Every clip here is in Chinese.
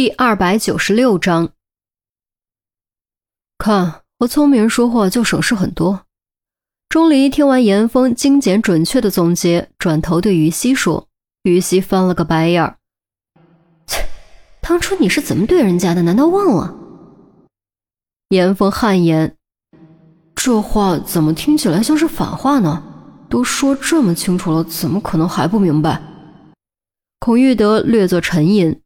第二百九十六章，看和聪明人说话就省事很多。钟离听完严峰精简准确的总结，转头对于西说：“于西翻了个白眼儿，切，当初你是怎么对人家的？难道忘了？”严峰汗颜：“这话怎么听起来像是反话呢？都说这么清楚了，怎么可能还不明白？”孔玉德略作沉吟。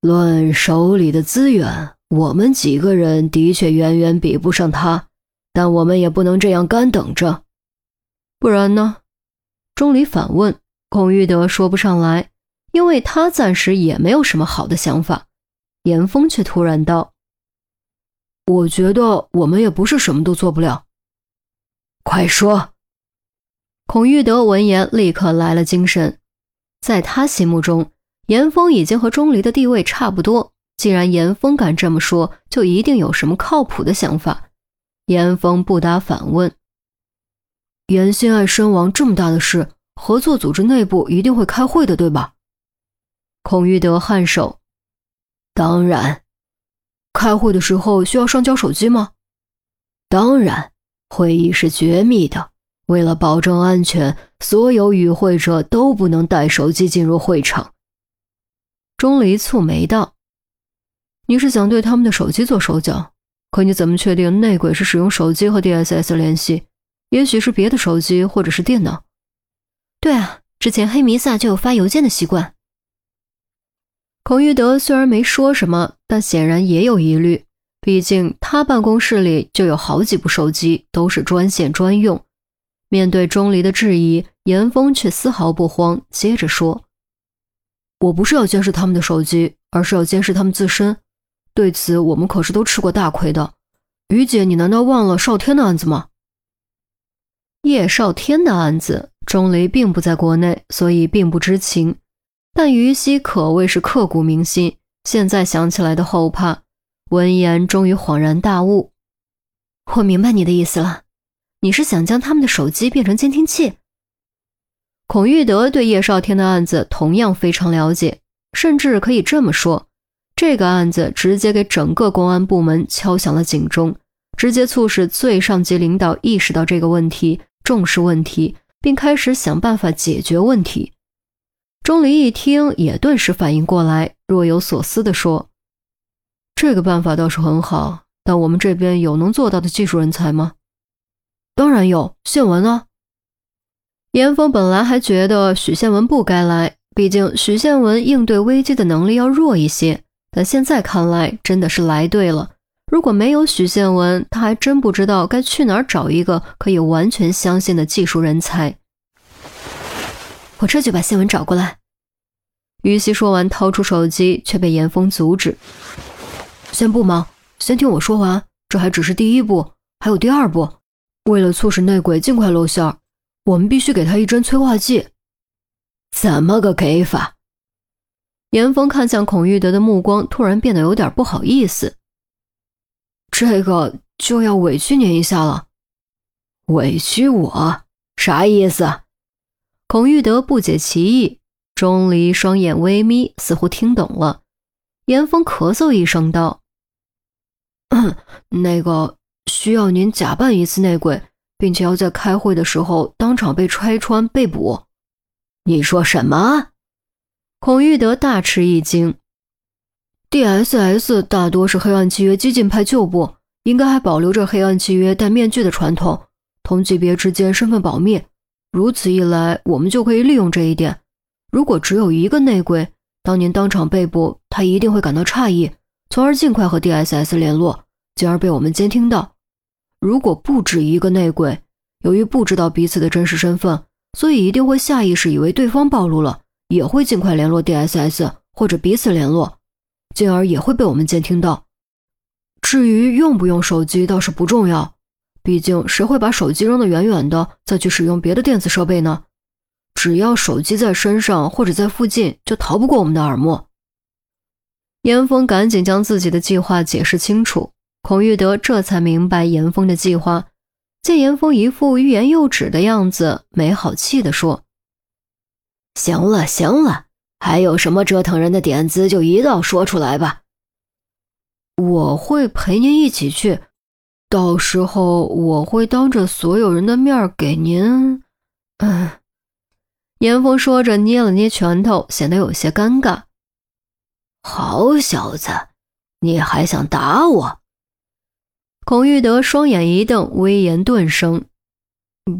论手里的资源，我们几个人的确远远比不上他，但我们也不能这样干等着。不然呢？钟离反问。孔玉德说不上来，因为他暂时也没有什么好的想法。严峰却突然道：“我觉得我们也不是什么都做不了。”快说！孔玉德闻言立刻来了精神，在他心目中。严峰已经和钟离的地位差不多，既然严峰敢这么说，就一定有什么靠谱的想法。严峰不答，反问：“严心爱身亡这么大的事，合作组织内部一定会开会的，对吧？”孔玉德颔首：“当然。开会的时候需要上交手机吗？”“当然。会议是绝密的，为了保证安全，所有与会者都不能带手机进入会场。”钟离蹙眉道：“你是想对他们的手机做手脚？可你怎么确定内鬼是使用手机和 DSS 联系？也许是别的手机或者是电脑。对啊，之前黑弥撒就有发邮件的习惯。”孔玉德虽然没说什么，但显然也有疑虑。毕竟他办公室里就有好几部手机，都是专线专用。面对钟离的质疑，严峰却丝毫不慌，接着说。我不是要监视他们的手机，而是要监视他们自身。对此，我们可是都吃过大亏的。于姐，你难道忘了少天的案子吗？叶少天的案子，钟离并不在国内，所以并不知情。但于西可谓是刻骨铭心，现在想起来的后怕。闻言，终于恍然大悟：“我明白你的意思了，你是想将他们的手机变成监听器？”孔玉德对叶少天的案子同样非常了解，甚至可以这么说，这个案子直接给整个公安部门敲响了警钟，直接促使最上级领导意识到这个问题，重视问题，并开始想办法解决问题。钟离一听，也顿时反应过来，若有所思地说：“这个办法倒是很好，但我们这边有能做到的技术人才吗？”“当然有，宪文啊。”严峰本来还觉得许宪文不该来，毕竟许宪文应对危机的能力要弱一些。但现在看来，真的是来对了。如果没有许宪文，他还真不知道该去哪儿找一个可以完全相信的技术人才。我这就把宪文找过来。于西说完，掏出手机，却被严峰阻止：“先不忙，先听我说完。这还只是第一步，还有第二步。为了促使内鬼尽快露馅儿。”我们必须给他一针催化剂，怎么个给法？严峰看向孔玉德的目光突然变得有点不好意思。这个就要委屈您一下了。委屈我？啥意思？孔玉德不解其意。钟离双眼微眯，似乎听懂了。严峰咳嗽一声道：“那个需要您假扮一次内鬼。”并且要在开会的时候当场被拆穿被捕。你说什么？孔玉德大吃一惊。D.S.S 大多是黑暗契约激进派旧部，应该还保留着黑暗契约戴面具的传统，同级别之间身份保密。如此一来，我们就可以利用这一点。如果只有一个内鬼，当您当场被捕，他一定会感到诧异，从而尽快和 D.S.S 联络，进而被我们监听到。如果不止一个内鬼，由于不知道彼此的真实身份，所以一定会下意识以为对方暴露了，也会尽快联络 D.S.S 或者彼此联络，进而也会被我们监听到。至于用不用手机倒是不重要，毕竟谁会把手机扔得远远的再去使用别的电子设备呢？只要手机在身上或者在附近，就逃不过我们的耳目。严峰赶紧将自己的计划解释清楚。孔玉德这才明白严峰的计划，见严峰一副欲言又止的样子，没好气地说：“行了行了，还有什么折腾人的点子，就一道说出来吧。我会陪您一起去，到时候我会当着所有人的面给您。嗯，严峰说着，捏了捏拳头，显得有些尴尬。好小子，你还想打我？孔玉德双眼一瞪，威严顿生：“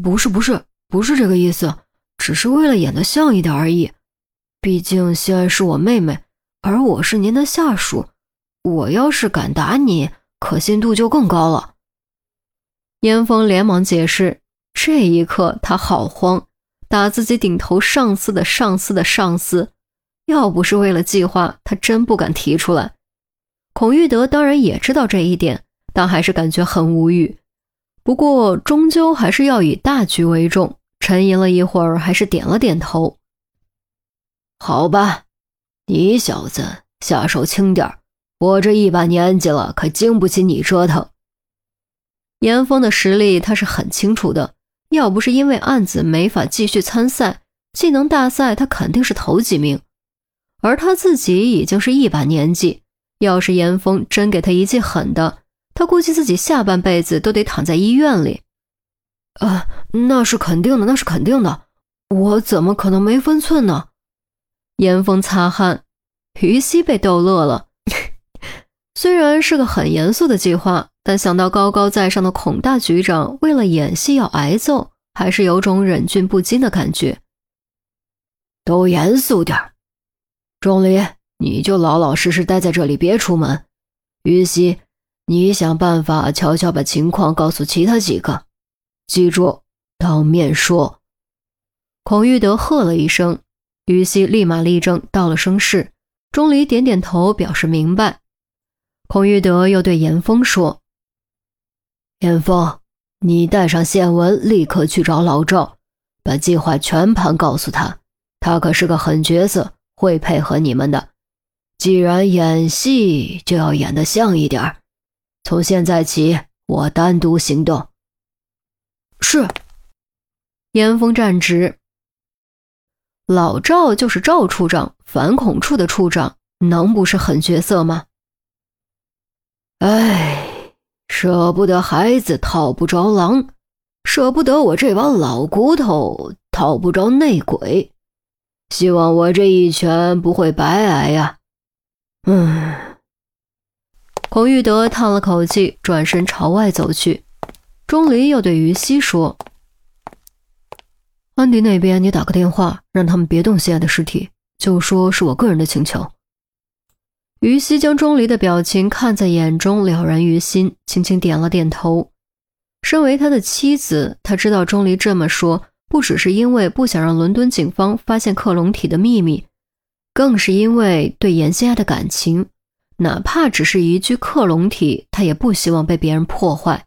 不是，不是，不是这个意思，只是为了演得像一点而已。毕竟西安是我妹妹，而我是您的下属，我要是敢打你，可信度就更高了。”严峰连忙解释。这一刻，他好慌，打自己顶头上司的上司的上司。要不是为了计划，他真不敢提出来。孔玉德当然也知道这一点，但还是感觉很无语。不过，终究还是要以大局为重。沉吟了一会儿，还是点了点头。好吧，你小子下手轻点我这一把年纪了，可经不起你折腾。严峰的实力他是很清楚的，要不是因为案子没法继续参赛，技能大赛他肯定是头几名。而他自己已经是一把年纪，要是严峰真给他一记狠的，他估计自己下半辈子都得躺在医院里。啊，那是肯定的，那是肯定的，我怎么可能没分寸呢？严峰擦汗，于西被逗乐了。虽然是个很严肃的计划，但想到高高在上的孔大局长为了演戏要挨揍，还是有种忍俊不禁的感觉。都严肃点儿。钟离，你就老老实实待在这里，别出门。于西，你想办法悄悄把情况告诉其他几个，记住，当面说。孔玉德喝了一声，于西立马立正，道了声是。钟离点点头，表示明白。孔玉德又对严峰说：“严峰，你带上宪文，立刻去找老赵，把计划全盘告诉他。他可是个狠角色。”会配合你们的。既然演戏，就要演得像一点儿。从现在起，我单独行动。是。严峰站直。老赵就是赵处长，反恐处的处长，能不是狠角色吗？哎，舍不得孩子套不着狼，舍不得我这把老骨头套不着内鬼。希望我这一拳不会白挨呀。嗯，孔玉德叹了口气，转身朝外走去。钟离又对于西说：“安迪那边，你打个电话，让他们别动心爱的尸体，就说是我个人的请求。”于西将钟离的表情看在眼中，了然于心，轻轻点了点头。身为他的妻子，他知道钟离这么说。不只是因为不想让伦敦警方发现克隆体的秘密，更是因为对严心爱的感情，哪怕只是一具克隆体，他也不希望被别人破坏。